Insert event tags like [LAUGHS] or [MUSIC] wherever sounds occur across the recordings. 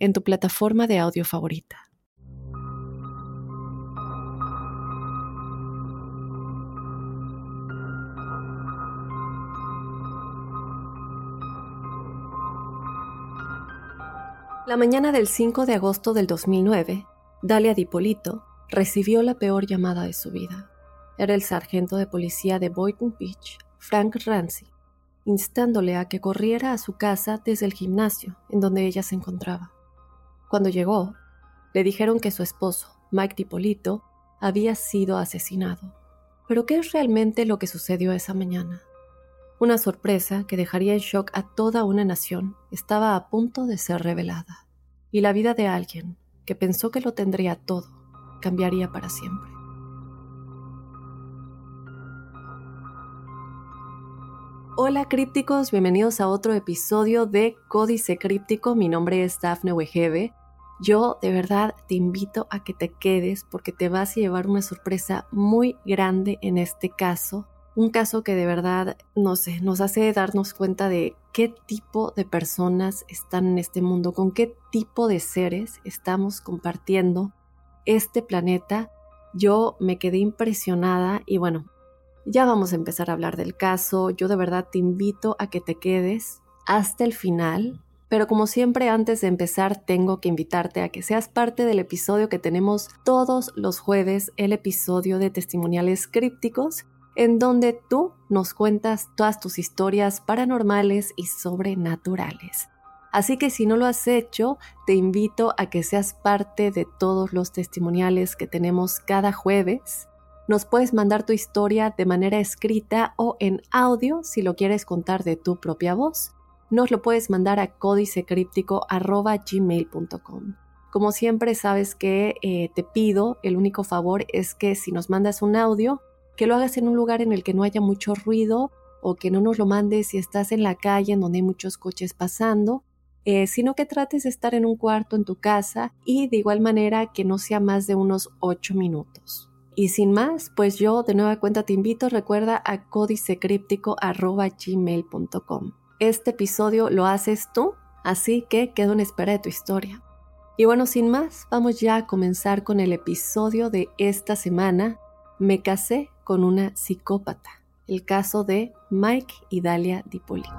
en tu plataforma de audio favorita. La mañana del 5 de agosto del 2009, Dalia Dipolito recibió la peor llamada de su vida. Era el sargento de policía de Boynton Beach, Frank Ramsey, instándole a que corriera a su casa desde el gimnasio en donde ella se encontraba. Cuando llegó, le dijeron que su esposo, Mike Dipolito, había sido asesinado. Pero ¿qué es realmente lo que sucedió esa mañana? Una sorpresa que dejaría en shock a toda una nación estaba a punto de ser revelada. Y la vida de alguien que pensó que lo tendría todo cambiaría para siempre. Hola crípticos, bienvenidos a otro episodio de Códice Críptico. Mi nombre es Dafne Wegebe yo de verdad te invito a que te quedes porque te vas a llevar una sorpresa muy grande en este caso. Un caso que de verdad, no sé, nos hace darnos cuenta de qué tipo de personas están en este mundo, con qué tipo de seres estamos compartiendo este planeta. Yo me quedé impresionada y bueno, ya vamos a empezar a hablar del caso. Yo de verdad te invito a que te quedes hasta el final pero como siempre, antes de empezar, tengo que invitarte a que seas parte del episodio que tenemos todos los jueves, el episodio de testimoniales crípticos, en donde tú nos cuentas todas tus historias paranormales y sobrenaturales. Así que si no lo has hecho, te invito a que seas parte de todos los testimoniales que tenemos cada jueves. Nos puedes mandar tu historia de manera escrita o en audio si lo quieres contar de tu propia voz nos lo puedes mandar a códicecríptico.gmail.com. Como siempre, sabes que eh, te pido, el único favor es que si nos mandas un audio, que lo hagas en un lugar en el que no haya mucho ruido o que no nos lo mandes si estás en la calle en donde hay muchos coches pasando, eh, sino que trates de estar en un cuarto en tu casa y de igual manera que no sea más de unos 8 minutos. Y sin más, pues yo de nueva cuenta te invito, recuerda a códicecríptico.gmail.com. Este episodio lo haces tú, así que quedo en espera de tu historia. Y bueno, sin más, vamos ya a comenzar con el episodio de esta semana. Me casé con una psicópata. El caso de Mike y Dalia Dipolito.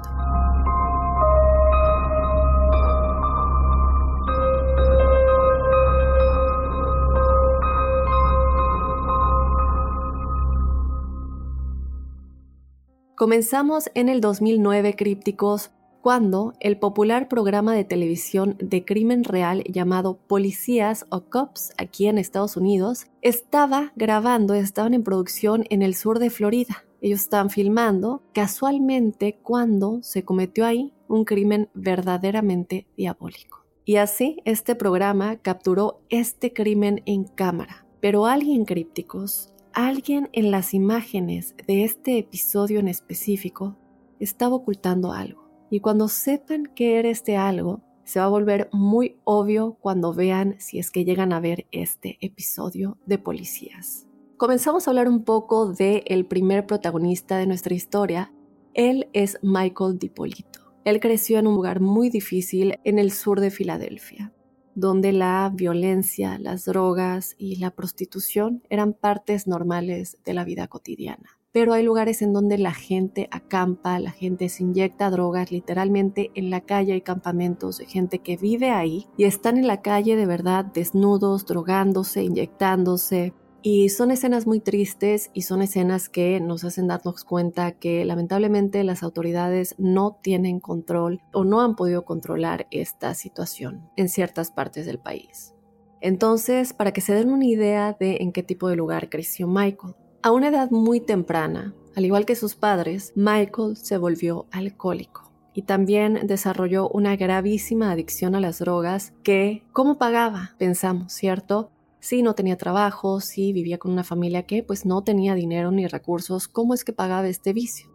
Comenzamos en el 2009 crípticos cuando el popular programa de televisión de crimen real llamado Policías o Cops aquí en Estados Unidos estaba grabando, estaban en producción en el sur de Florida. Ellos estaban filmando casualmente cuando se cometió ahí un crimen verdaderamente diabólico. Y así este programa capturó este crimen en cámara. Pero alguien crípticos alguien en las imágenes de este episodio en específico estaba ocultando algo. Y cuando sepan qué era este algo, se va a volver muy obvio cuando vean si es que llegan a ver este episodio de policías. Comenzamos a hablar un poco de el primer protagonista de nuestra historia. Él es Michael DiPolito. Él creció en un lugar muy difícil en el sur de Filadelfia donde la violencia, las drogas y la prostitución eran partes normales de la vida cotidiana. Pero hay lugares en donde la gente acampa, la gente se inyecta drogas, literalmente en la calle hay campamentos de gente que vive ahí y están en la calle de verdad desnudos, drogándose, inyectándose, y son escenas muy tristes y son escenas que nos hacen darnos cuenta que lamentablemente las autoridades no tienen control o no han podido controlar esta situación en ciertas partes del país. Entonces, para que se den una idea de en qué tipo de lugar creció Michael, a una edad muy temprana, al igual que sus padres, Michael se volvió alcohólico. y también desarrolló una gravísima adicción a las drogas que, ¿cómo pagaba? Pensamos, ¿cierto? Si no tenía trabajo, si vivía con una familia que pues no tenía dinero ni recursos, ¿cómo es que pagaba este vicio?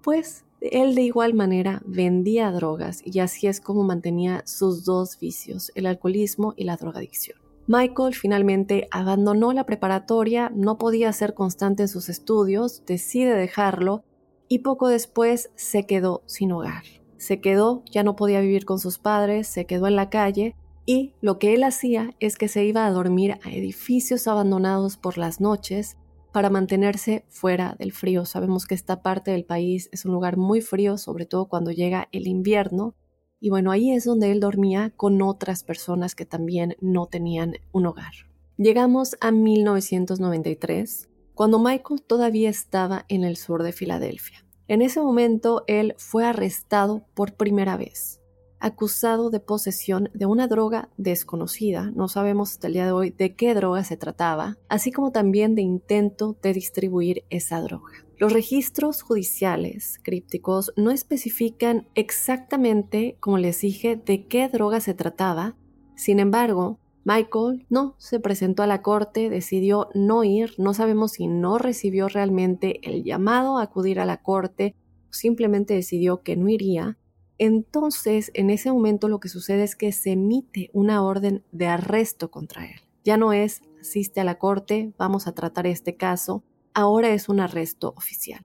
Pues él de igual manera vendía drogas y así es como mantenía sus dos vicios, el alcoholismo y la drogadicción. Michael finalmente abandonó la preparatoria, no podía ser constante en sus estudios, decide dejarlo y poco después se quedó sin hogar. Se quedó, ya no podía vivir con sus padres, se quedó en la calle y lo que él hacía es que se iba a dormir a edificios abandonados por las noches para mantenerse fuera del frío. Sabemos que esta parte del país es un lugar muy frío, sobre todo cuando llega el invierno. Y bueno, ahí es donde él dormía con otras personas que también no tenían un hogar. Llegamos a 1993, cuando Michael todavía estaba en el sur de Filadelfia. En ese momento él fue arrestado por primera vez acusado de posesión de una droga desconocida, no sabemos hasta el día de hoy de qué droga se trataba, así como también de intento de distribuir esa droga. Los registros judiciales crípticos no especifican exactamente, como les dije, de qué droga se trataba, sin embargo, Michael no se presentó a la corte, decidió no ir, no sabemos si no recibió realmente el llamado a acudir a la corte, simplemente decidió que no iría, entonces en ese momento lo que sucede es que se emite una orden de arresto contra él. Ya no es asiste a la corte, vamos a tratar este caso, ahora es un arresto oficial.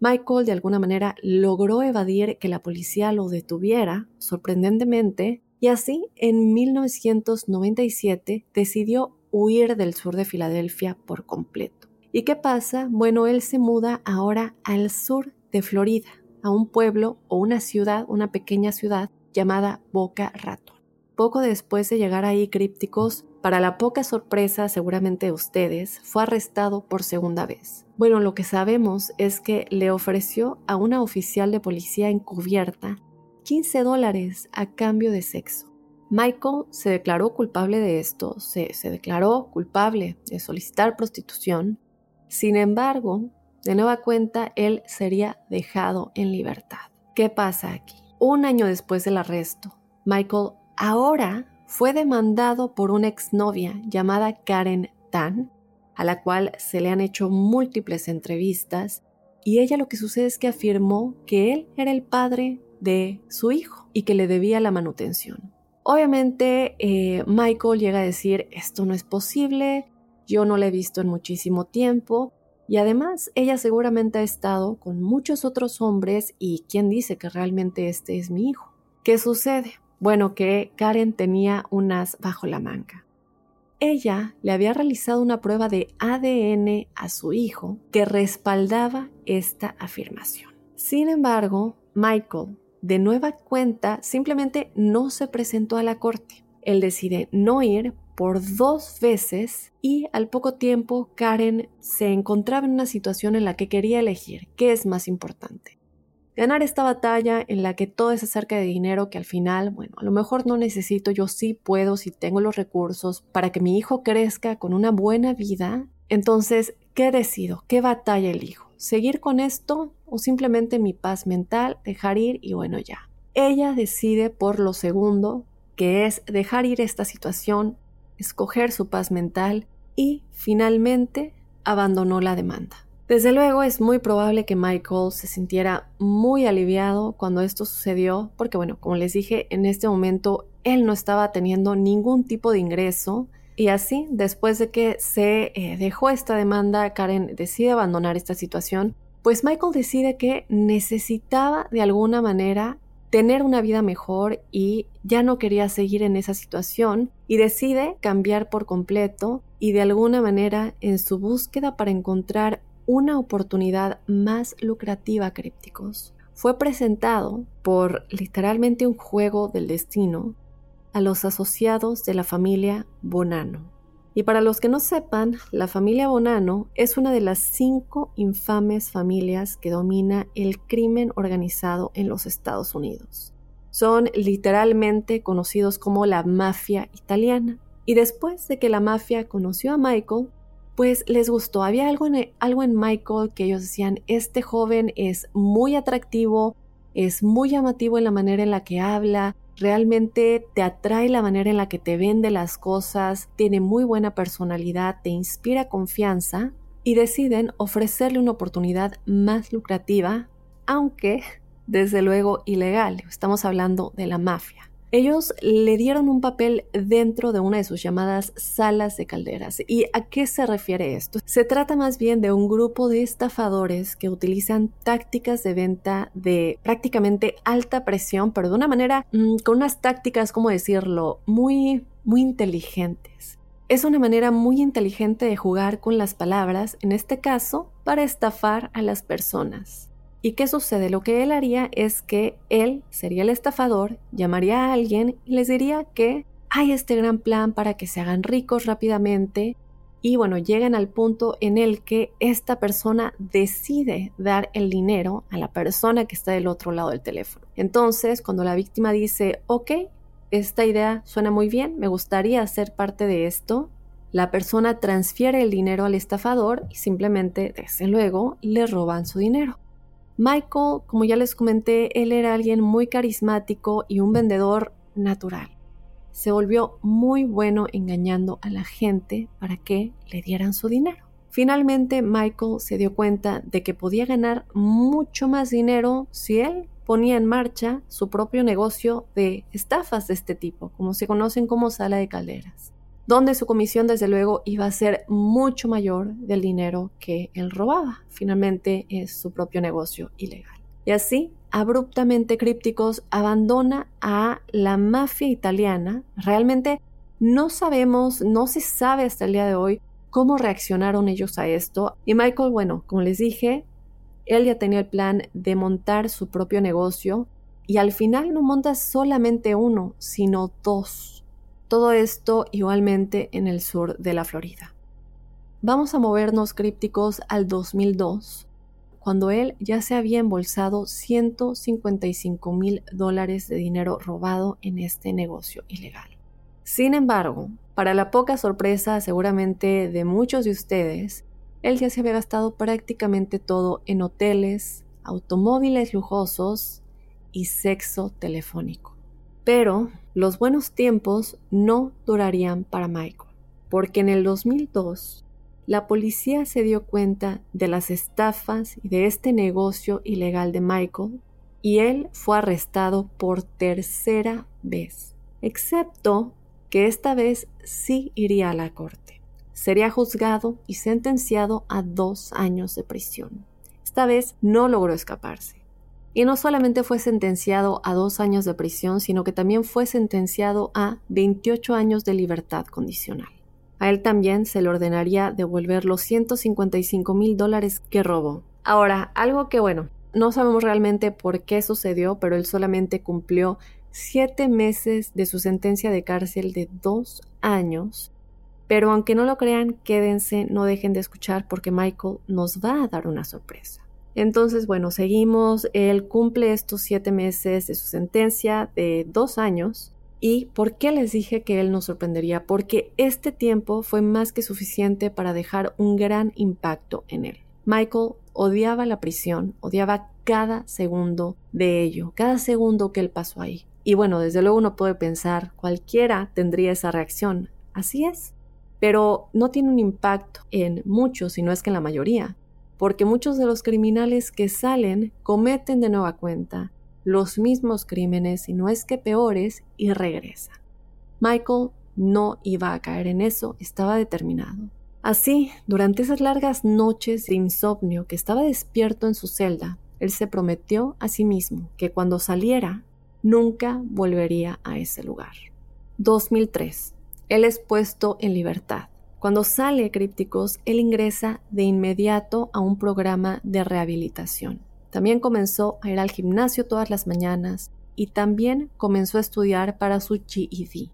Michael de alguna manera logró evadir que la policía lo detuviera, sorprendentemente, y así en 1997 decidió huir del sur de Filadelfia por completo. ¿Y qué pasa? Bueno, él se muda ahora al sur de Florida, a un pueblo o una ciudad, una pequeña ciudad llamada Boca Raton. Poco después de llegar ahí Crípticos, para la poca sorpresa seguramente de ustedes, fue arrestado por segunda vez. Bueno, lo que sabemos es que le ofreció a una oficial de policía encubierta 15 dólares a cambio de sexo. Michael se declaró culpable de esto, se, se declaró culpable de solicitar prostitución. Sin embargo, de nueva cuenta, él sería dejado en libertad. ¿Qué pasa aquí? Un año después del arresto, Michael ahora fue demandado por una exnovia llamada Karen Tan, a la cual se le han hecho múltiples entrevistas, y ella lo que sucede es que afirmó que él era el padre de su hijo y que le debía la manutención. Obviamente, eh, Michael llega a decir, esto no es posible, yo no la he visto en muchísimo tiempo, y además, ella seguramente ha estado con muchos otros hombres y quién dice que realmente este es mi hijo. ¿Qué sucede? Bueno, que Karen tenía unas bajo la manga. Ella le había realizado una prueba de ADN a su hijo que respaldaba esta afirmación. Sin embargo, Michael, de nueva cuenta, simplemente no se presentó a la corte. Él decide no ir por dos veces y al poco tiempo Karen se encontraba en una situación en la que quería elegir qué es más importante. Ganar esta batalla en la que todo es acerca de dinero que al final, bueno, a lo mejor no necesito, yo sí puedo si tengo los recursos para que mi hijo crezca con una buena vida. Entonces, ¿qué decido? ¿Qué batalla elijo? ¿Seguir con esto o simplemente mi paz mental, dejar ir y bueno ya? Ella decide por lo segundo, que es dejar ir esta situación, escoger su paz mental y, finalmente, abandonó la demanda. Desde luego es muy probable que Michael se sintiera muy aliviado cuando esto sucedió, porque bueno, como les dije, en este momento él no estaba teniendo ningún tipo de ingreso y así, después de que se eh, dejó esta demanda, Karen decide abandonar esta situación, pues Michael decide que necesitaba de alguna manera tener una vida mejor y ya no quería seguir en esa situación y decide cambiar por completo y de alguna manera en su búsqueda para encontrar una oportunidad más lucrativa crípticos fue presentado por literalmente un juego del destino a los asociados de la familia Bonano. Y para los que no sepan, la familia Bonano es una de las cinco infames familias que domina el crimen organizado en los Estados Unidos. Son literalmente conocidos como la mafia italiana. Y después de que la mafia conoció a Michael, pues les gustó. Había algo en, algo en Michael que ellos decían, este joven es muy atractivo, es muy llamativo en la manera en la que habla, realmente te atrae la manera en la que te vende las cosas, tiene muy buena personalidad, te inspira confianza y deciden ofrecerle una oportunidad más lucrativa, aunque desde luego ilegal. Estamos hablando de la mafia. Ellos le dieron un papel dentro de una de sus llamadas salas de calderas. ¿Y a qué se refiere esto? Se trata más bien de un grupo de estafadores que utilizan tácticas de venta de prácticamente alta presión, pero de una manera mm, con unas tácticas, ¿cómo decirlo?, muy, muy inteligentes. Es una manera muy inteligente de jugar con las palabras, en este caso, para estafar a las personas. ¿Y qué sucede? Lo que él haría es que él sería el estafador, llamaría a alguien y les diría que hay este gran plan para que se hagan ricos rápidamente y bueno, llegan al punto en el que esta persona decide dar el dinero a la persona que está del otro lado del teléfono. Entonces, cuando la víctima dice, ok, esta idea suena muy bien, me gustaría ser parte de esto, la persona transfiere el dinero al estafador y simplemente, desde luego, le roban su dinero. Michael, como ya les comenté, él era alguien muy carismático y un vendedor natural. Se volvió muy bueno engañando a la gente para que le dieran su dinero. Finalmente, Michael se dio cuenta de que podía ganar mucho más dinero si él ponía en marcha su propio negocio de estafas de este tipo, como se conocen como sala de calderas donde su comisión desde luego iba a ser mucho mayor del dinero que él robaba. Finalmente es su propio negocio ilegal. Y así, abruptamente Crípticos abandona a la mafia italiana. Realmente no sabemos, no se sabe hasta el día de hoy cómo reaccionaron ellos a esto. Y Michael, bueno, como les dije, él ya tenía el plan de montar su propio negocio y al final no monta solamente uno, sino dos todo esto igualmente en el sur de la Florida. Vamos a movernos crípticos al 2002, cuando él ya se había embolsado 155 mil dólares de dinero robado en este negocio ilegal. Sin embargo, para la poca sorpresa seguramente de muchos de ustedes, él ya se había gastado prácticamente todo en hoteles, automóviles lujosos y sexo telefónico. Pero los buenos tiempos no durarían para Michael, porque en el 2002 la policía se dio cuenta de las estafas y de este negocio ilegal de Michael y él fue arrestado por tercera vez, excepto que esta vez sí iría a la corte. Sería juzgado y sentenciado a dos años de prisión. Esta vez no logró escaparse. Y no solamente fue sentenciado a dos años de prisión, sino que también fue sentenciado a 28 años de libertad condicional. A él también se le ordenaría devolver los 155 mil dólares que robó. Ahora, algo que bueno, no sabemos realmente por qué sucedió, pero él solamente cumplió siete meses de su sentencia de cárcel de dos años. Pero aunque no lo crean, quédense, no dejen de escuchar porque Michael nos va a dar una sorpresa. Entonces, bueno, seguimos. Él cumple estos siete meses de su sentencia de dos años. ¿Y por qué les dije que él nos sorprendería? Porque este tiempo fue más que suficiente para dejar un gran impacto en él. Michael odiaba la prisión, odiaba cada segundo de ello, cada segundo que él pasó ahí. Y bueno, desde luego uno puede pensar, cualquiera tendría esa reacción. Así es. Pero no tiene un impacto en muchos, si no es que en la mayoría porque muchos de los criminales que salen cometen de nueva cuenta los mismos crímenes, y no es que peores, y regresan. Michael no iba a caer en eso, estaba determinado. Así, durante esas largas noches de insomnio que estaba despierto en su celda, él se prometió a sí mismo que cuando saliera, nunca volvería a ese lugar. 2003. Él es puesto en libertad. Cuando sale Crípticos, él ingresa de inmediato a un programa de rehabilitación. También comenzó a ir al gimnasio todas las mañanas y también comenzó a estudiar para su GED.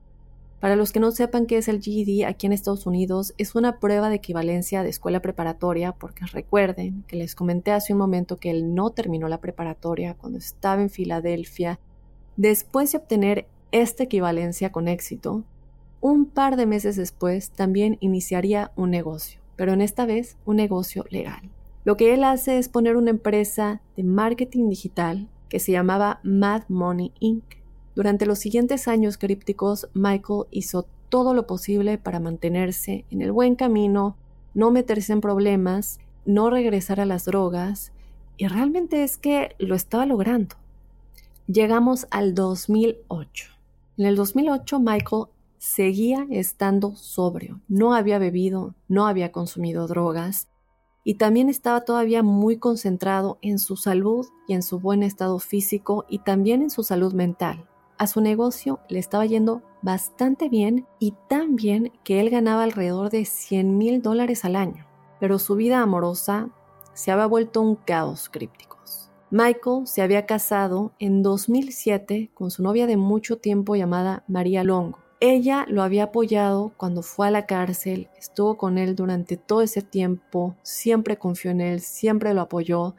Para los que no sepan qué es el GED aquí en Estados Unidos, es una prueba de equivalencia de escuela preparatoria, porque recuerden que les comenté hace un momento que él no terminó la preparatoria cuando estaba en Filadelfia. Después de obtener esta equivalencia con éxito, un par de meses después también iniciaría un negocio, pero en esta vez un negocio legal. Lo que él hace es poner una empresa de marketing digital que se llamaba Mad Money Inc. Durante los siguientes años crípticos, Michael hizo todo lo posible para mantenerse en el buen camino, no meterse en problemas, no regresar a las drogas, y realmente es que lo estaba logrando. Llegamos al 2008. En el 2008 Michael seguía estando sobrio, no había bebido, no había consumido drogas y también estaba todavía muy concentrado en su salud y en su buen estado físico y también en su salud mental. A su negocio le estaba yendo bastante bien y tan bien que él ganaba alrededor de 100 mil dólares al año, pero su vida amorosa se había vuelto un caos críptico. Michael se había casado en 2007 con su novia de mucho tiempo llamada María Longo. Ella lo había apoyado cuando fue a la cárcel, estuvo con él durante todo ese tiempo, siempre confió en él, siempre lo apoyó.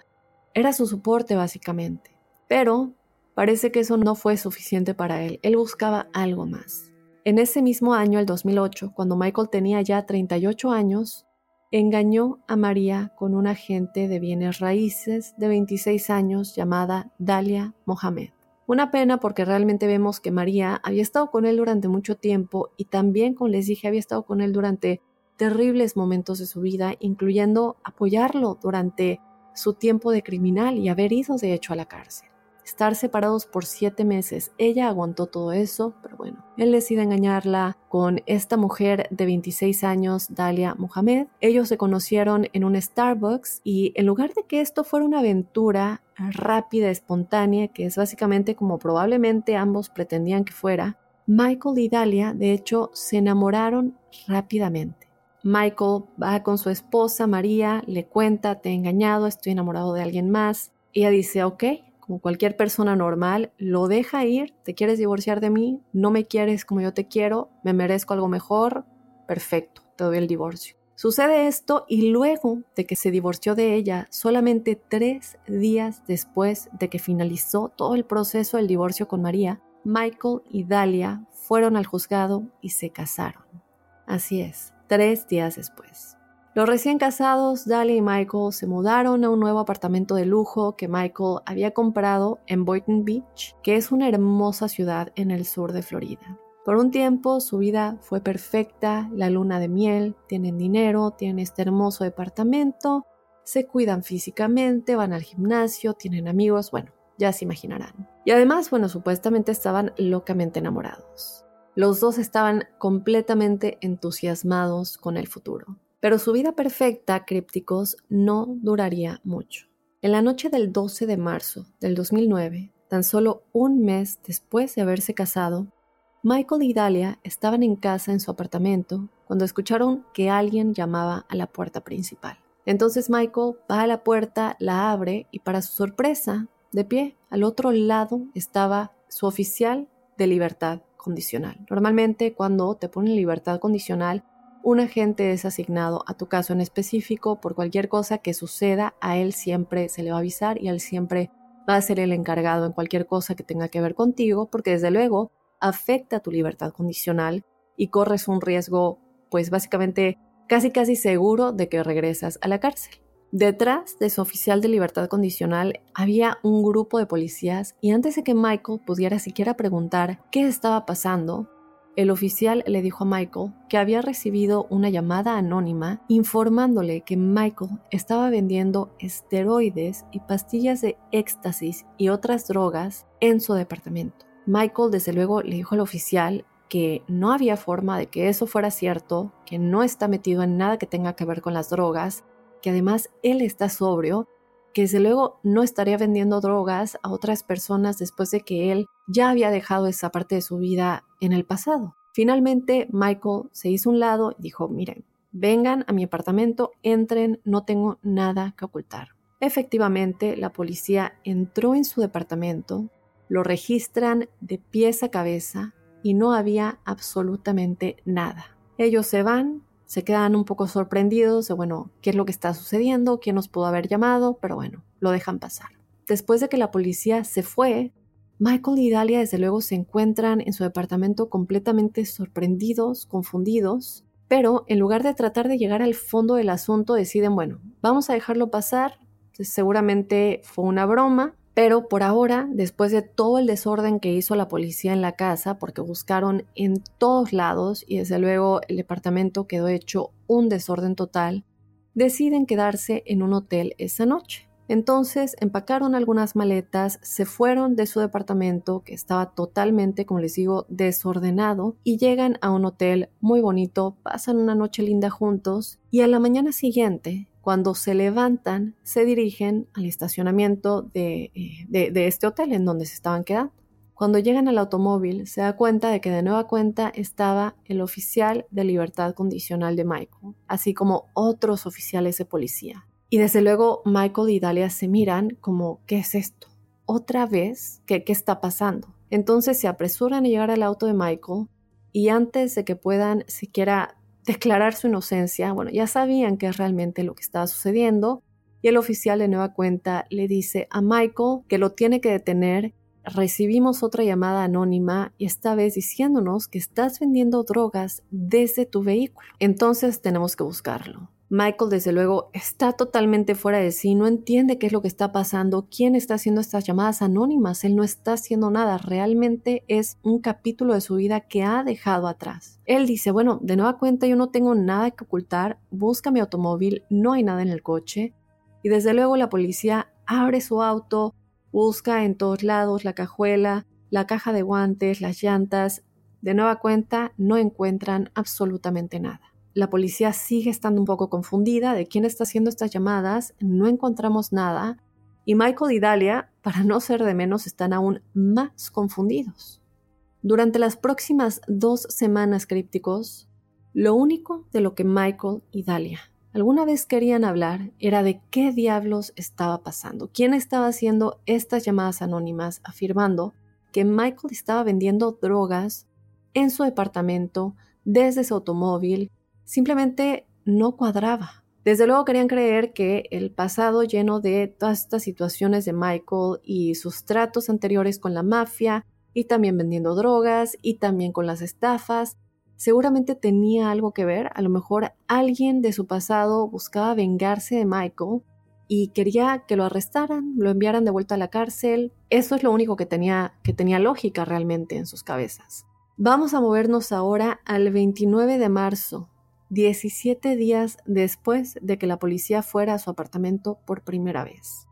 Era su soporte básicamente. Pero parece que eso no fue suficiente para él. Él buscaba algo más. En ese mismo año, el 2008, cuando Michael tenía ya 38 años, engañó a María con una agente de bienes raíces de 26 años llamada Dalia Mohamed. Una pena porque realmente vemos que María había estado con él durante mucho tiempo y también, como les dije, había estado con él durante terribles momentos de su vida, incluyendo apoyarlo durante su tiempo de criminal y haber ido de hecho a la cárcel. Estar separados por siete meses. Ella aguantó todo eso, pero bueno, él decide engañarla con esta mujer de 26 años, Dalia Mohamed. Ellos se conocieron en un Starbucks y en lugar de que esto fuera una aventura rápida, espontánea, que es básicamente como probablemente ambos pretendían que fuera, Michael y Dalia de hecho se enamoraron rápidamente. Michael va con su esposa María, le cuenta, te he engañado, estoy enamorado de alguien más. Ella dice, ok, como cualquier persona normal, lo deja ir, te quieres divorciar de mí, no me quieres como yo te quiero, me merezco algo mejor, perfecto, te doy el divorcio. Sucede esto y luego de que se divorció de ella, solamente tres días después de que finalizó todo el proceso del divorcio con María, Michael y Dalia fueron al juzgado y se casaron. Así es, tres días después. Los recién casados, Dalia y Michael, se mudaron a un nuevo apartamento de lujo que Michael había comprado en Boynton Beach, que es una hermosa ciudad en el sur de Florida. Por un tiempo su vida fue perfecta, la luna de miel, tienen dinero, tienen este hermoso departamento, se cuidan físicamente, van al gimnasio, tienen amigos, bueno, ya se imaginarán. Y además, bueno, supuestamente estaban locamente enamorados. Los dos estaban completamente entusiasmados con el futuro. Pero su vida perfecta, crípticos, no duraría mucho. En la noche del 12 de marzo del 2009, tan solo un mes después de haberse casado, Michael y Dalia estaban en casa en su apartamento cuando escucharon que alguien llamaba a la puerta principal. Entonces Michael va a la puerta, la abre y para su sorpresa, de pie, al otro lado estaba su oficial de libertad condicional. Normalmente cuando te ponen libertad condicional un agente es asignado a tu caso en específico por cualquier cosa que suceda, a él siempre se le va a avisar y él siempre va a ser el encargado en cualquier cosa que tenga que ver contigo, porque desde luego afecta tu libertad condicional y corres un riesgo, pues básicamente casi casi seguro de que regresas a la cárcel. Detrás de su oficial de libertad condicional había un grupo de policías y antes de que Michael pudiera siquiera preguntar qué estaba pasando, el oficial le dijo a Michael que había recibido una llamada anónima informándole que Michael estaba vendiendo esteroides y pastillas de éxtasis y otras drogas en su departamento. Michael desde luego le dijo al oficial que no había forma de que eso fuera cierto, que no está metido en nada que tenga que ver con las drogas, que además él está sobrio, que desde luego no estaría vendiendo drogas a otras personas después de que él ya había dejado esa parte de su vida en el pasado. Finalmente, Michael se hizo un lado y dijo, miren, vengan a mi apartamento, entren, no tengo nada que ocultar. Efectivamente, la policía entró en su departamento, lo registran de pies a cabeza y no había absolutamente nada. Ellos se van, se quedan un poco sorprendidos de, bueno, qué es lo que está sucediendo, quién nos pudo haber llamado, pero bueno, lo dejan pasar. Después de que la policía se fue, Michael y Dalia desde luego se encuentran en su departamento completamente sorprendidos, confundidos, pero en lugar de tratar de llegar al fondo del asunto deciden, bueno, vamos a dejarlo pasar, seguramente fue una broma, Pero por ahora, después de todo el desorden que hizo la policía en la casa, porque buscaron en todos lados y desde luego el departamento quedó hecho un desorden total, deciden quedarse en un hotel esa noche. Entonces empacaron algunas maletas, se fueron de su departamento que estaba totalmente, como les digo, desordenado y llegan a un hotel muy bonito, pasan una noche linda juntos y a la mañana siguiente cuando se levantan, se dirigen al estacionamiento eh, de, este hotel en donde se estaban quedando. Cuando llegan al automóvil, se da cuenta de que de nueva cuenta estaba el oficial de libertad condicional de Michael, así como otros oficiales de policía. Y desde luego Michael y Dalia se miran como, ¿qué es esto? ¿Otra vez? ¿Qué, qué está pasando? Entonces se apresuran a llegar al auto de Michael y antes de que puedan siquiera declarar su inocencia, bueno, ya sabían qué es realmente lo que estaba sucediendo y el oficial de nueva cuenta le dice a Michael que lo tiene que detener. Recibimos otra llamada anónima y esta vez diciéndonos que estás vendiendo drogas desde tu vehículo. Entonces tenemos que buscarlo. Michael, desde luego, está totalmente fuera de sí, no entiende qué es lo que está pasando, quién está haciendo estas llamadas anónimas, él no está haciendo nada, realmente es un capítulo de su vida que ha dejado atrás. Él dice, bueno, de nueva cuenta yo no tengo nada que ocultar, busca mi automóvil, no hay nada en el coche, y desde luego la policía abre su auto, busca en todos lados la cajuela, la caja de guantes, las llantas, de nueva cuenta no encuentran absolutamente nada. La policía sigue estando un poco confundida de quién está haciendo estas llamadas, no encontramos nada y Michael y Dalia, para no ser de menos, están aún más confundidos. Durante las próximas dos semanas crípticos, lo único de lo que Michael y Dalia alguna vez querían hablar era de qué diablos estaba pasando, quién estaba haciendo estas llamadas anónimas afirmando que Michael estaba vendiendo drogas en su departamento, desde su automóvil, simplemente no cuadraba. Desde luego querían creer que el pasado lleno de todas estas situaciones de Michael y sus tratos anteriores con la mafia y también vendiendo drogas y también con las estafas, seguramente tenía algo que ver. A lo mejor alguien de su pasado buscaba vengarse de Michael y quería que lo arrestaran, lo enviaran de vuelta a la cárcel. Eso es lo único que tenía, que tenía lógica realmente en sus cabezas. Vamos a movernos ahora al 29 de marzo 17 días después de que la policía fuera a su apartamento por primera vez.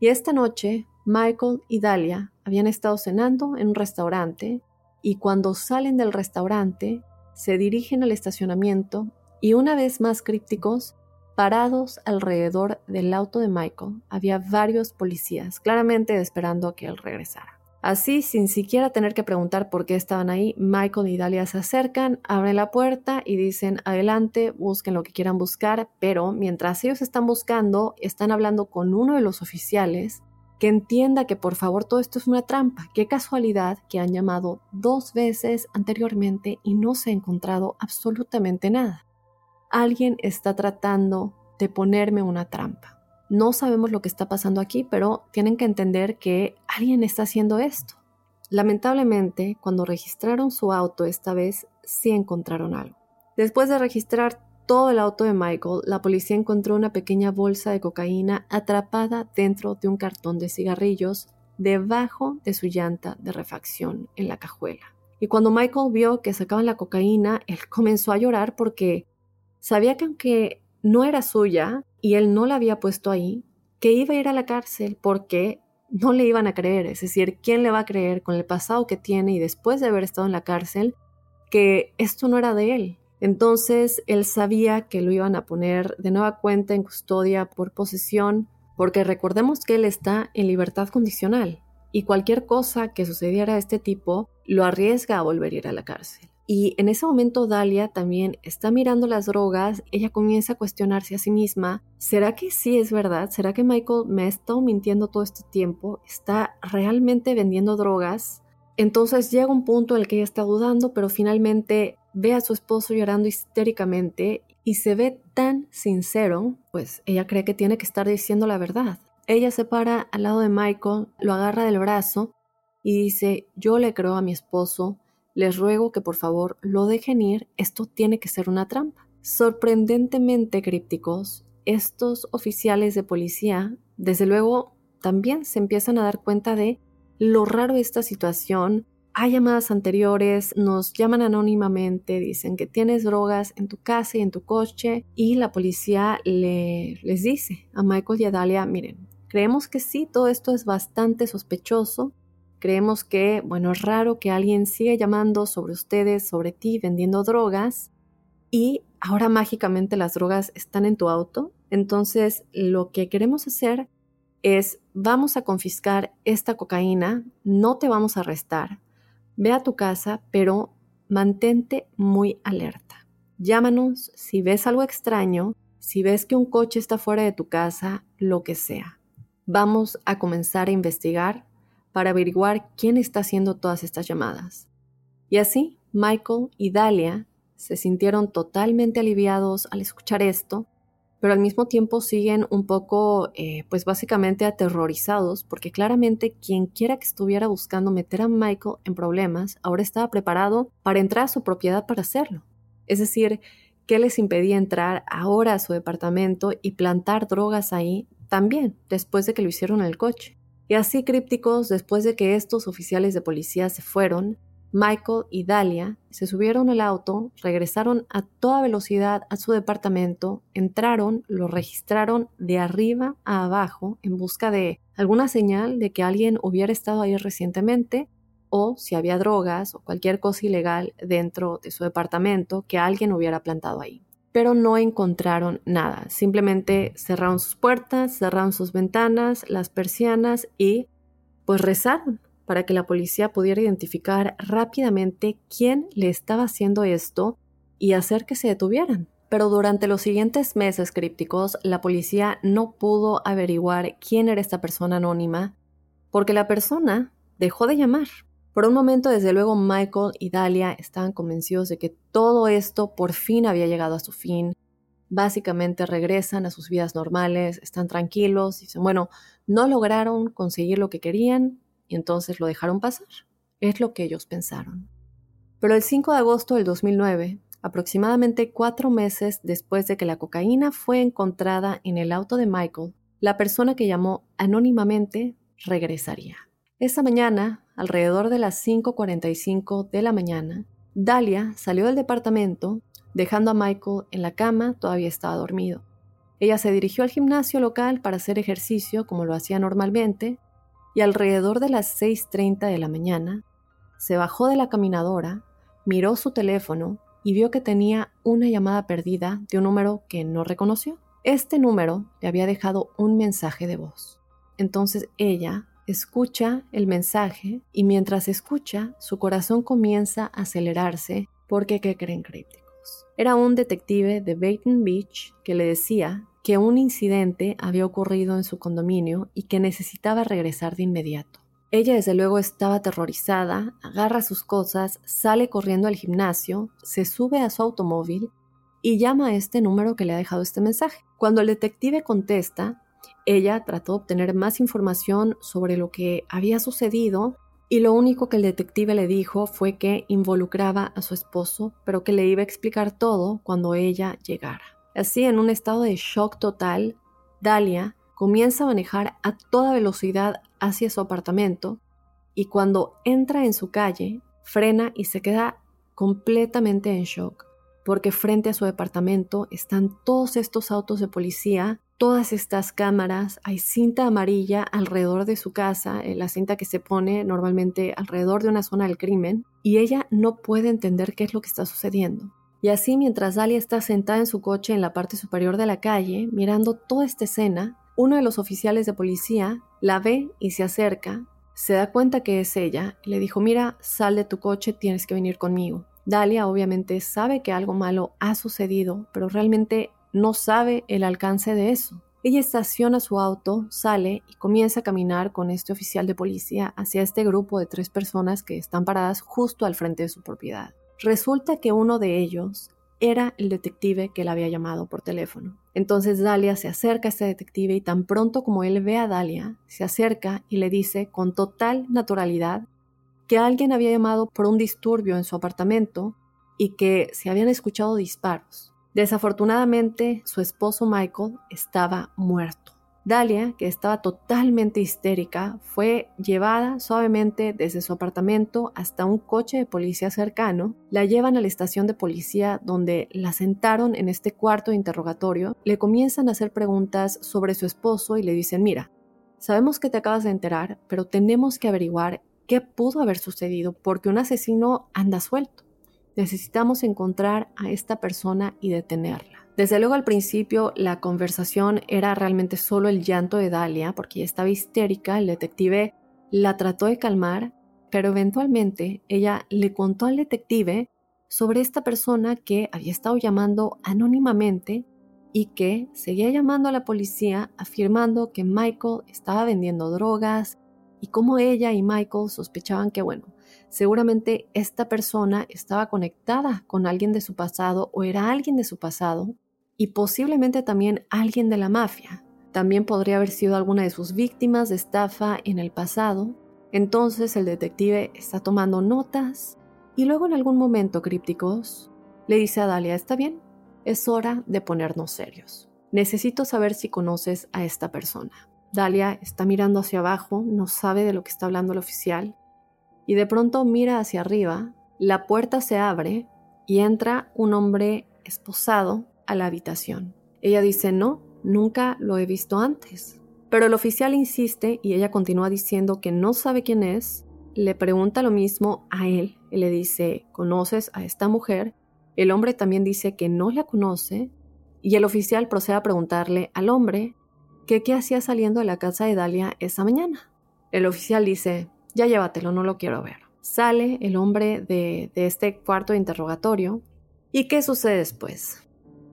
Y esta noche, Michael y Dalia habían estado cenando en un restaurante y cuando salen del restaurante se dirigen al estacionamiento y una vez más crípticos, parados alrededor del auto de Michael, había varios policías, claramente esperando a que él regresara. Así, sin siquiera tener que preguntar por qué estaban ahí, Michael y Dalia se acercan, abren la puerta y dicen, adelante, busquen lo que quieran buscar, pero mientras ellos están buscando, están hablando con uno de los oficiales que entienda que por favor todo esto es una trampa. Qué casualidad que han llamado dos veces anteriormente y no se ha encontrado absolutamente nada. Alguien está tratando de ponerme una trampa. No sabemos lo que está pasando aquí, pero tienen que entender que alguien está haciendo esto. Lamentablemente, cuando registraron su auto esta vez, sí encontraron algo. Después de registrar todo el auto de Michael, la policía encontró una pequeña bolsa de cocaína atrapada dentro de un cartón de cigarrillos debajo de su llanta de refacción en la cajuela. Y cuando Michael vio que sacaban la cocaína, él [LAUGHS] comenzó a llorar porque sabía que aunque no era suya, y él no la había puesto ahí, que iba a ir a la cárcel porque no le iban a creer. Es decir, ¿quién le va a creer con el pasado que tiene y después de haber estado en la cárcel que esto no era de él? Entonces él sabía que lo iban a poner de nueva cuenta en custodia por posesión, porque recordemos que él está en libertad condicional y cualquier cosa que sucediera a este tipo lo arriesga a volver a ir a la cárcel. Y en ese momento Dalia también está mirando las drogas, ella comienza a cuestionarse a sí misma, ¿será que sí es verdad? ¿Será que Michael me ha estado mintiendo todo este tiempo? ¿Está realmente vendiendo drogas? Entonces llega un punto en el que ella está dudando, pero finalmente ve a su esposo llorando histéricamente y se ve tan sincero, pues ella cree que tiene que estar diciendo la verdad. Ella se para al lado de Michael, lo agarra del brazo y dice, yo le creo a mi esposo, les ruego que por favor lo dejen ir, esto tiene que ser una trampa. Sorprendentemente crípticos, estos oficiales de policía, desde luego, también se empiezan a dar cuenta de lo raro de esta situación. Hay llamadas anteriores, nos llaman anónimamente, dicen que tienes drogas en tu casa y en tu coche y la policía le, les dice a Michael y a Dalia, miren, creemos que sí, todo esto es bastante sospechoso, creemos que, bueno, es raro que alguien siga llamando sobre ustedes, sobre ti, vendiendo drogas y ahora mágicamente las drogas están en tu auto. Entonces, lo que queremos hacer es, vamos a confiscar esta cocaína, no te vamos a arrestar, ve a tu casa, pero mantente muy alerta. Llámanos si ves algo extraño, si ves que un coche está fuera de tu casa, lo que sea. Vamos a comenzar a investigar para averiguar quién está haciendo todas estas llamadas. Y así, Michael y Dalia se sintieron totalmente aliviados al escuchar esto, pero al mismo tiempo siguen un poco, eh, pues básicamente aterrorizados, porque claramente quien quiera que estuviera buscando meter a Michael en problemas, ahora estaba preparado para entrar a su propiedad para hacerlo. Es decir, ¿qué les impedía entrar ahora a su departamento y plantar drogas ahí también, después de que lo hicieron en el coche? Y así crípticos, después de que estos oficiales de policía se fueron, Michael y Dalia se subieron al auto, regresaron a toda velocidad a su departamento, entraron, lo registraron de arriba a abajo en busca de alguna señal de que alguien hubiera estado ahí recientemente o si había drogas o cualquier cosa ilegal dentro de su departamento que alguien hubiera plantado ahí. Pero no encontraron nada, simplemente cerraron sus puertas, cerraron sus ventanas, las persianas y pues rezaron para que la policía pudiera identificar rápidamente quién le estaba haciendo esto y hacer que se detuvieran. Pero durante los siguientes meses crípticos, la policía no pudo averiguar quién era esta persona anónima, porque la persona dejó de llamar. Por un momento, desde luego, Michael y Dalia estaban convencidos de que todo esto por fin había llegado a su fin. Básicamente regresan a sus vidas normales, están tranquilos, dicen, bueno, no lograron conseguir lo que querían, y entonces lo dejaron pasar. Es lo que ellos pensaron. Pero el 5 de agosto del 2009, aproximadamente cuatro meses después de que la cocaína fue encontrada en el auto de Michael, la persona que llamó anónimamente regresaría. Esa mañana, alrededor de las 5.45 de la mañana, Dalia salió del departamento, dejando a Michael en la cama, todavía estaba dormido. Ella se dirigió al gimnasio local para hacer ejercicio como lo hacía normalmente, y alrededor de las 6.30 de la mañana se bajó de la caminadora, miró su teléfono y vio que tenía una llamada perdida de un número que no reconoció. Este número le había dejado un mensaje de voz. Entonces ella escucha el mensaje y mientras escucha su corazón comienza a acelerarse porque ¿qué creen crípticos? Era un detective de Baton Beach que le decía que un incidente había ocurrido en su condominio y que necesitaba regresar de inmediato. Ella desde luego estaba aterrorizada, agarra sus cosas, sale corriendo al gimnasio, se sube a su automóvil y llama a este número que le ha dejado este mensaje. Cuando el detective contesta, ella trató de obtener más información sobre lo que había sucedido y lo único que el detective le dijo fue que involucraba a su esposo, pero que le iba a explicar todo cuando ella llegara. Así, en un estado de shock total, Dalia comienza a manejar a toda velocidad hacia su apartamento y cuando entra en su calle, frena y se queda completamente en shock, porque frente a su departamento están todos estos autos de policía, todas estas cámaras, hay cinta amarilla alrededor de su casa, eh, la cinta que se pone normalmente alrededor de una zona del crimen, y ella no puede entender qué es lo que está sucediendo. Y así mientras Dalia está sentada en su coche en la parte superior de la calle, mirando toda esta escena, uno de los oficiales de policía la ve y se acerca, se da cuenta que es ella y le dijo, mira, sal de tu coche, tienes que venir conmigo. Dalia obviamente sabe que algo malo ha sucedido, pero realmente no sabe el alcance de eso. Ella estaciona su auto, sale y comienza a caminar con este oficial de policía hacia este grupo de tres personas que están paradas justo al frente de su propiedad. Resulta que uno de ellos era el detective que la había llamado por teléfono. Entonces Dalia se acerca a este detective y tan pronto como él ve a Dalia, se acerca y le dice con total naturalidad que alguien había llamado por un disturbio en su apartamento y que se habían escuchado disparos. Desafortunadamente, su esposo Michael estaba muerto. Dalia, que estaba totalmente histérica, fue llevada suavemente desde su apartamento hasta un coche de policía cercano, la llevan a la estación de policía donde la sentaron en este cuarto de interrogatorio, le comienzan a hacer preguntas sobre su esposo y le dicen, mira, sabemos que te acabas de enterar, pero tenemos que averiguar qué pudo haber sucedido porque un asesino anda suelto. Necesitamos encontrar a esta persona y detenerla. Desde luego al principio la conversación era realmente solo el llanto de Dalia porque ella estaba histérica, el detective la trató de calmar, pero eventualmente ella le contó al detective sobre esta persona que había estado llamando anónimamente y que seguía llamando a la policía afirmando que Michael estaba vendiendo drogas y cómo ella y Michael sospechaban que, bueno, seguramente esta persona estaba conectada con alguien de su pasado o era alguien de su pasado y posiblemente también alguien de la mafia. También podría haber sido alguna de sus víctimas de estafa en el pasado. Entonces el detective está tomando notas y luego en algún momento crípticos le dice a Dalia, está bien, es hora de ponernos serios. Necesito saber si conoces a esta persona. Dalia está mirando hacia abajo, no sabe de lo que está hablando el oficial, y de pronto mira hacia arriba, la puerta se abre y entra un hombre esposado a la habitación. Ella dice, no, nunca lo he visto antes. Pero el oficial insiste y ella continúa diciendo que no sabe quién es. Le pregunta lo mismo a él. Él le dice, ¿conoces a esta mujer? El hombre también dice que no la conoce. Y el oficial procede a preguntarle al hombre que qué hacía saliendo de la casa de Dalia esa mañana. El oficial dice, ya llévatelo, no lo quiero ver. Sale el hombre de, este cuarto de interrogatorio. ¿Y qué sucede después?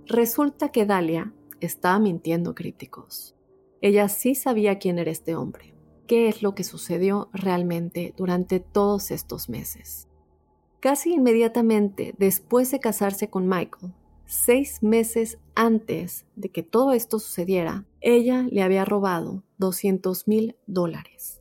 Resulta que Dalia estaba mintiendo críticos. Ella sí sabía quién era este hombre, qué es lo que sucedió realmente durante todos estos meses. Casi inmediatamente después de casarse con Michael, seis meses antes de que todo esto sucediera, ella le había robado 200 mil dólares.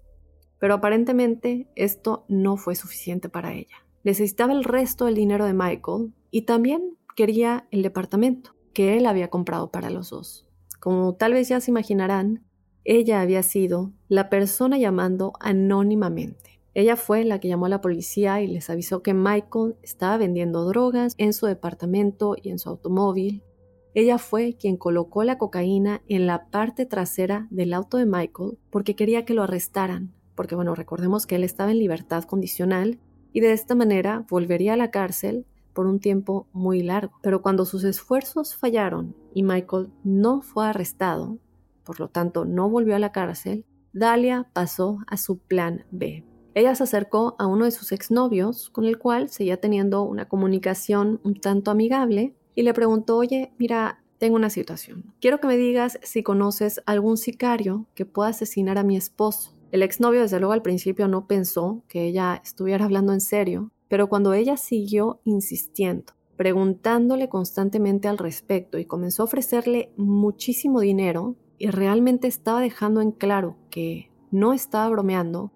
Pero aparentemente esto no fue suficiente para ella. Necesitaba el resto del dinero de Michael y también quería el departamento que él había comprado para los dos. Como tal vez ya se imaginarán, ella había sido la persona llamando anónimamente. Ella fue la que llamó a la policía y les avisó que Michael estaba vendiendo drogas en su departamento y en su automóvil. Ella fue quien colocó la cocaína en la parte trasera del auto de Michael porque quería que lo arrestaran, porque bueno, recordemos que él estaba en libertad condicional y de esta manera volvería a la cárcel por un tiempo muy largo. Pero cuando sus esfuerzos fallaron y Michael no fue arrestado, por lo tanto no volvió a la cárcel, Dalia pasó a su plan B. Ella se acercó a uno de sus exnovios, con el cual seguía teniendo una comunicación un tanto amigable, y le preguntó, oye, mira, tengo una situación. Quiero que me digas si conoces algún sicario que pueda asesinar a mi esposo. El exnovio desde luego al principio no pensó que ella estuviera hablando en serio, pero cuando ella siguió insistiendo, preguntándole constantemente al respecto y comenzó a ofrecerle muchísimo dinero y realmente estaba dejando en claro que no estaba bromeando,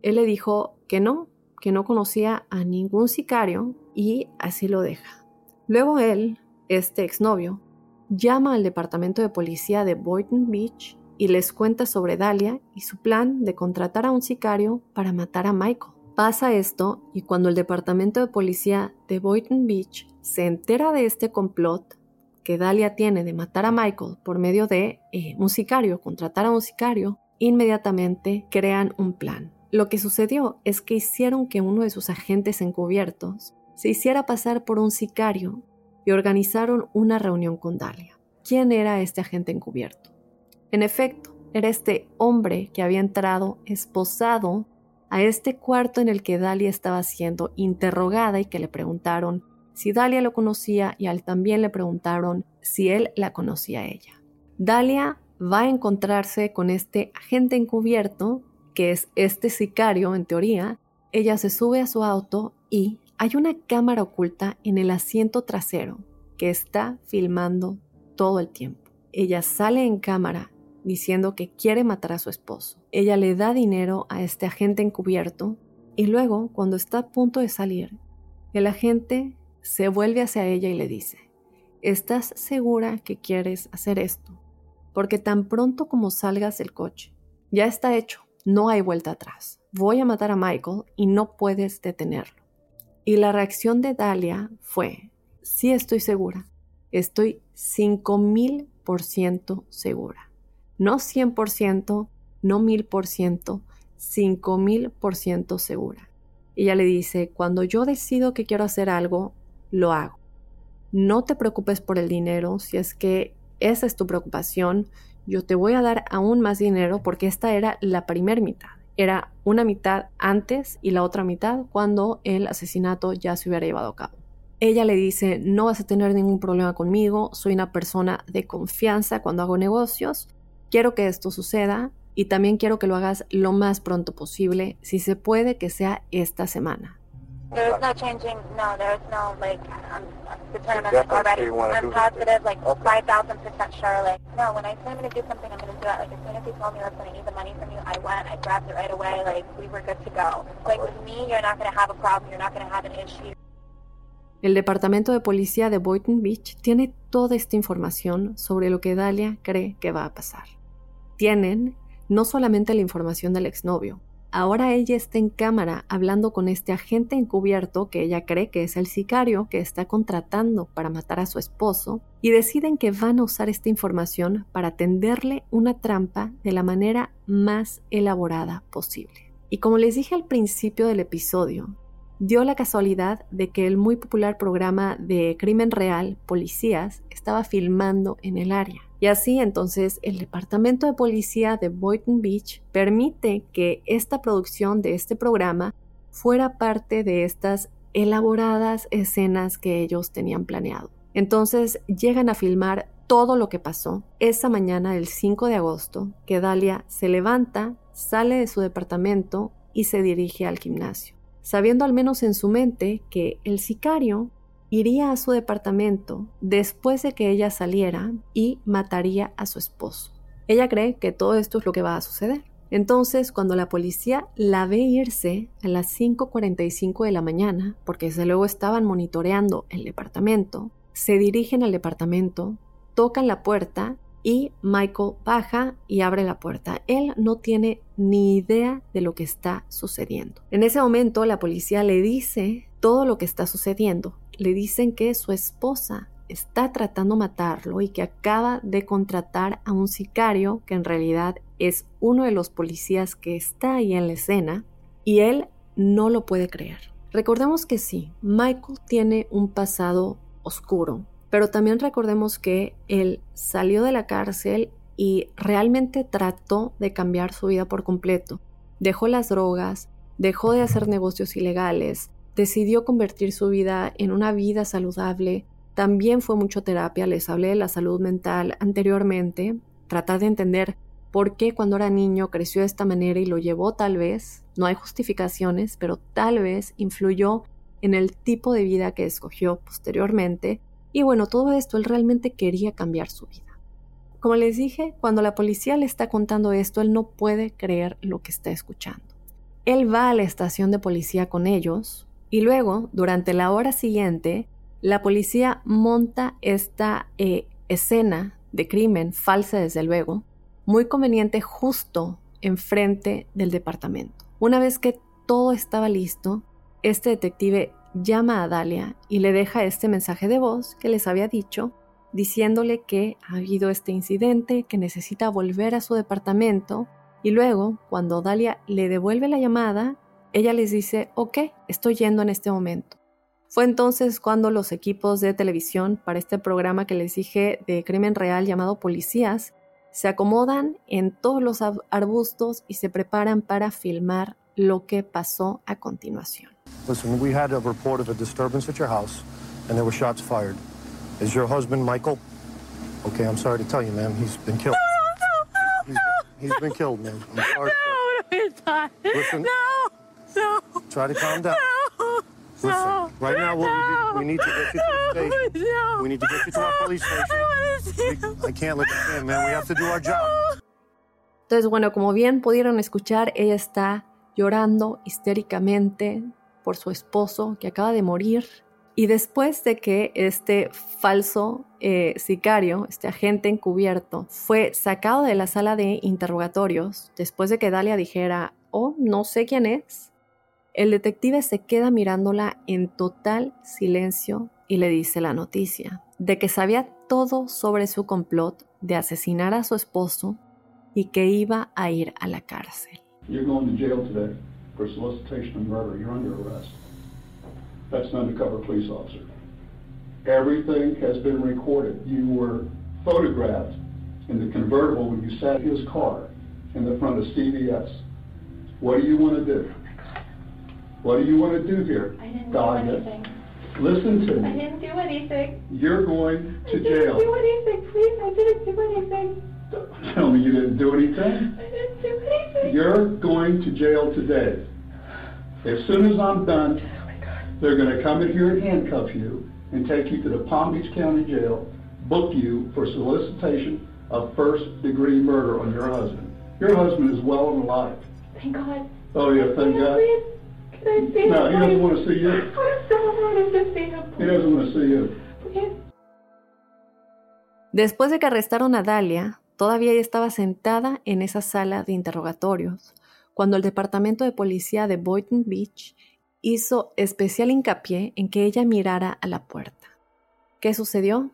él le dijo que no, que no conocía a ningún sicario y así lo deja. Luego él, este exnovio, llama al departamento de policía de Boynton Beach y les cuenta sobre Dalia y su plan de contratar a un sicario para matar a Michael. Pasa esto y cuando el departamento de policía de Boynton Beach se entera de este complot que Dalia tiene de matar a Michael por medio de eh, un sicario, contratar a un sicario, inmediatamente crean un plan. Lo que sucedió es que hicieron que uno de sus agentes encubiertos se hiciera pasar por un sicario y organizaron una reunión con Dalia. ¿Quién era este agente encubierto? En efecto, era este hombre que había entrado esposado a este cuarto en el que Dalia estaba siendo interrogada y que le preguntaron si Dalia lo conocía y al también le preguntaron si él la conocía a ella. Dalia va a encontrarse con este agente encubierto, que es este sicario en teoría. Ella se sube a su auto y hay una cámara oculta en el asiento trasero que está filmando todo el tiempo. Ella sale en cámara diciendo que quiere matar a su esposo. Ella le da dinero a este agente encubierto y luego, cuando está a punto de salir, el agente se vuelve hacia ella y le dice, ¿estás segura que quieres hacer esto? porque tan pronto como salgas del coche, ya está hecho, no hay vuelta atrás. Voy a matar a Michael y no puedes detenerlo. Y la reacción de Dalia fue, sí estoy segura, estoy 5000% segura. No 100%, no 1000%, 5000% segura. Ella le dice, cuando yo decido que quiero hacer algo, lo hago. No te preocupes por el dinero, si es que esa es tu preocupación, yo te voy a dar aún más dinero porque esta era la primera mitad. Era una mitad antes y la otra mitad cuando el asesinato ya se hubiera llevado a cabo. Ella le dice, no vas a tener ningún problema conmigo, soy una persona de confianza cuando hago negocios, quiero que esto suceda y también quiero que lo hagas lo más pronto posible, si se puede que sea esta semana. There's no changing, no, there's no, like, I'm determined already. I'm positive, like, 5,000% sure, like, no, when I say I'm do something, I'm going to do it. Like, as soon as you told me, listen, I need the money from you, I went, I grabbed it right away, like, we were good to go. Like, with me, you're not going to have a problem, you're not going to have an issue. El Departamento de Policía de Boynton Beach tiene toda esta información sobre lo que Dalia cree que va a pasar. Tienen no solamente la información del exnovio, ahora ella está en cámara hablando con este agente encubierto que ella cree que es el sicario que está contratando para matar a su esposo y deciden que van a usar esta información para tenderle una trampa de la manera más elaborada posible. Y como les dije al principio del episodio, dio la casualidad de que el muy popular programa de crimen real, Policías, estaba filmando en el área. Y así entonces el Departamento de Policía de Boynton Beach permite que esta producción de este programa fuera parte de estas elaboradas escenas que ellos tenían planeado. Entonces llegan a filmar todo lo que pasó esa mañana del 5 de agosto, que Dalia se levanta, sale de su departamento y se dirige al gimnasio sabiendo al menos en su mente que el sicario iría a su departamento después de que ella saliera y mataría a su esposo. Ella cree que todo esto es lo que va a suceder. Entonces, cuando la policía la ve irse a las 5.45 de la mañana, porque desde luego estaban monitoreando el departamento, se dirigen al departamento, tocan la puerta y Michael baja y abre la puerta. Él no tiene ni idea de lo que está sucediendo. En ese momento la policía le dice todo lo que está sucediendo. Le dicen que su esposa está tratando de matarlo y que acaba de contratar a un sicario que en realidad es uno de los policías que está ahí en la escena y él no lo puede creer. Recordemos que sí, Michael tiene un pasado oscuro, pero también recordemos que él salió de la cárcel y realmente trató de cambiar su vida por completo. Dejó las drogas, dejó de hacer negocios ilegales, decidió convertir su vida en una vida saludable. También fue mucho terapia, les hablé de la salud mental anteriormente, tratar de entender por qué cuando era niño creció de esta manera y lo llevó tal vez, no hay justificaciones, pero tal vez influyó en el tipo de vida que escogió posteriormente y bueno, todo esto, él realmente quería cambiar su vida. Como les dije, cuando la policía le está contando esto, él no puede creer lo que está escuchando. Él va a la estación de policía con ellos y luego, durante la hora siguiente, la policía monta esta eh, escena de crimen, falsa desde luego, muy conveniente justo enfrente del departamento. Una vez que todo estaba listo, este detective llama a Dalia y le deja este mensaje de voz que les había dicho, diciéndole que ha habido este incidente, que necesita volver a su departamento y luego, cuando Dalia le devuelve la llamada, ella les dice, ok, estoy yendo en este momento. Fue entonces cuando los equipos de televisión para este programa que les dije de crimen real llamado Policías se acomodan en todos los arbustos y se preparan para filmar lo que pasó a continuación. Listen, we had a report of a disturbance at your house, and there were shots fired. Is your husband Michael? Okay, I'm sorry to tell you, ma'am. He's been killed. No, no, no, he's, he's been killed, ma'am. I'm sorry. No, no, he's not. Listen. No, no. Try to calm down. No. Listen, no, right now what no, we, do, we need to get you to the station. No, we need to get you to our police station. I, I can't let you in, man. We have to do our job. Entonces, bueno, como bien pudieron escuchar, ella está llorando histéricamente, por su esposo que acaba de morir Y después de que este falso eh, sicario, este agente encubierto, fue sacado de la sala de interrogatorios, después de que Dalia dijera, oh, no sé quién es, el detective se queda mirándola en total silencio y le dice la noticia de que sabía todo sobre su complot de asesinar a su esposo y que iba a ir a la cárcel. That's an undercover police officer. Everything has been recorded. You were photographed in the convertible when you sat his car in the front of CVS. What do you want to do? What do you want to do here? I didn't do anything. Listen to me. I didn't do anything. You're going to I jail. I didn't do anything. Please, I didn't do anything. Tell me you didn't do anything. I didn't do anything. You're going to jail today. As soon as I'm done, oh, they're going to come in here and handcuff you and take you to the Palm Beach County Jail, book you for solicitation of first-degree murder on your husband. Your husband is well and alive. Thank God. Oh, yeah, thank God. See No, he doesn't want to see you. I so wanted to see him. He doesn't want to see you. Please. Después de que arrestaron a Dalia, todavía ella estaba sentada en esa sala de interrogatorios, cuando el departamento de policía de Boynton Beach hizo especial hincapié en que ella mirara a la puerta. ¿Qué sucedió?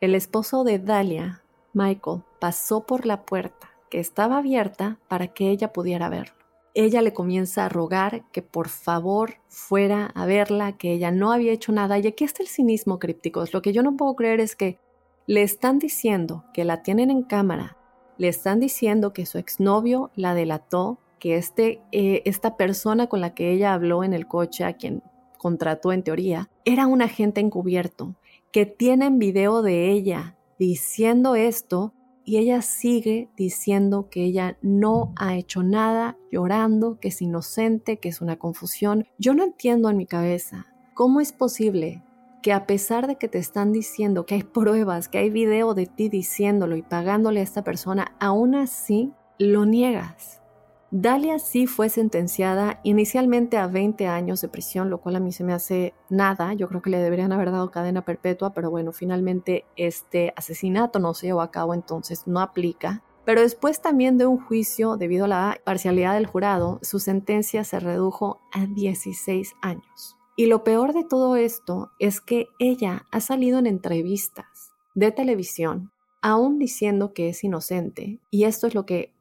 El esposo de Dalia, Michael, pasó por la puerta, que estaba abierta para que ella pudiera verlo. Ella le comienza a rogar que por favor fuera a verla, que ella no había hecho nada. Y aquí está el cinismo, crípticos. Lo que yo no puedo creer es que le están diciendo que la tienen en cámara, le están diciendo que su exnovio la delató, que este, eh, esta persona con la que ella habló en el coche, a quien contrató en teoría, era un agente encubierto, que tienen video de ella diciendo esto y ella sigue diciendo que ella no ha hecho nada, llorando, que es inocente, que es una confusión. Yo no entiendo en mi cabeza cómo es posible que a pesar de que te están diciendo que hay [LAUGHS] pruebas, que hay video de ti diciéndolo y pagándole a esta persona, aún así lo niegas. Dalia sí fue sentenciada inicialmente a 20 años de prisión, lo cual a mí se me hace nada. Yo creo que le deberían haber dado cadena perpetua, pero bueno, finalmente este asesinato no se llevó a cabo, entonces no aplica. Pero después también de un juicio, debido a la parcialidad del jurado, su sentencia se redujo a 16 años. Y lo peor de todo esto es que ella ha salido en entrevistas de televisión, aún diciendo que es inocente, y esto es lo que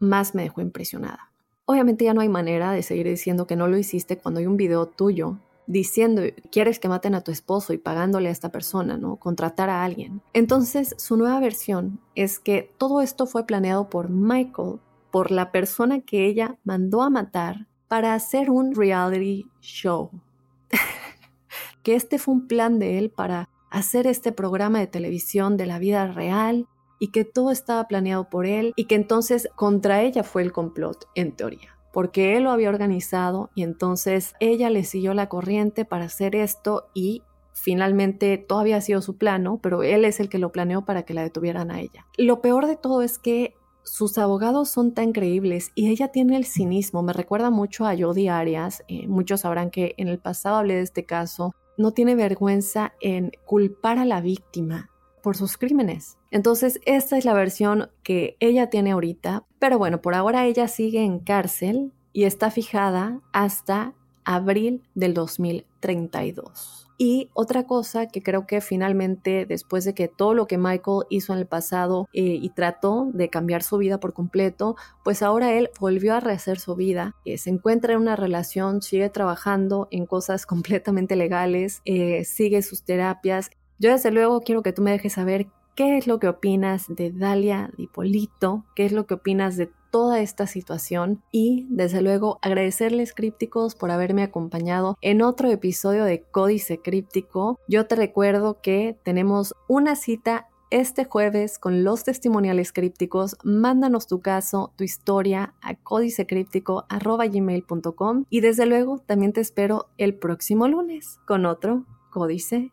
más me dejó impresionada. Obviamente ya no hay manera de seguir diciendo que no lo hiciste cuando hay un video tuyo diciendo quieres que maten a tu esposo y pagándole a esta persona, ¿no? Contratar a alguien. Entonces, su nueva versión es que todo esto fue planeado por Michael, por la persona que ella mandó a matar para hacer un reality show. [LAUGHS] que este fue un plan de él para hacer este programa de televisión de la vida real y que todo estaba planeado por él y que entonces contra ella fue el complot, en teoría, porque él lo había organizado y entonces ella le siguió la corriente para hacer esto y finalmente todo había sido su plano, pero él es el que lo planeó para que la detuvieran a ella. Lo peor de todo es que sus abogados son tan creíbles y ella tiene el cinismo. Me recuerda mucho a Jodi Arias. Eh, muchos sabrán que en el pasado hablé de este caso. No tiene vergüenza en culpar a la víctima por sus crímenes. Entonces, esta es la versión que ella tiene ahorita. Pero bueno, por ahora ella sigue en cárcel y está fijada hasta abril del 2032. Y otra cosa que creo que finalmente, después de que todo lo que Michael hizo en el pasado eh, y trató de cambiar su vida por completo, pues ahora él volvió a rehacer su vida, eh, se encuentra en una relación, sigue trabajando en cosas [LAUGHS] completamente legales, eh, sigue sus terapias. Yo desde luego quiero que tú me dejes saber qué es lo que opinas de Dalia Dipolito, qué es lo que opinas de toda esta situación y desde luego agradecerles crípticos por haberme acompañado en otro episodio de Códice Críptico. Yo te recuerdo que tenemos una cita este jueves con los testimoniales crípticos. Mándanos tu caso, tu historia a códicecríptico.gmail.com y desde luego también te espero el próximo lunes con otro Códice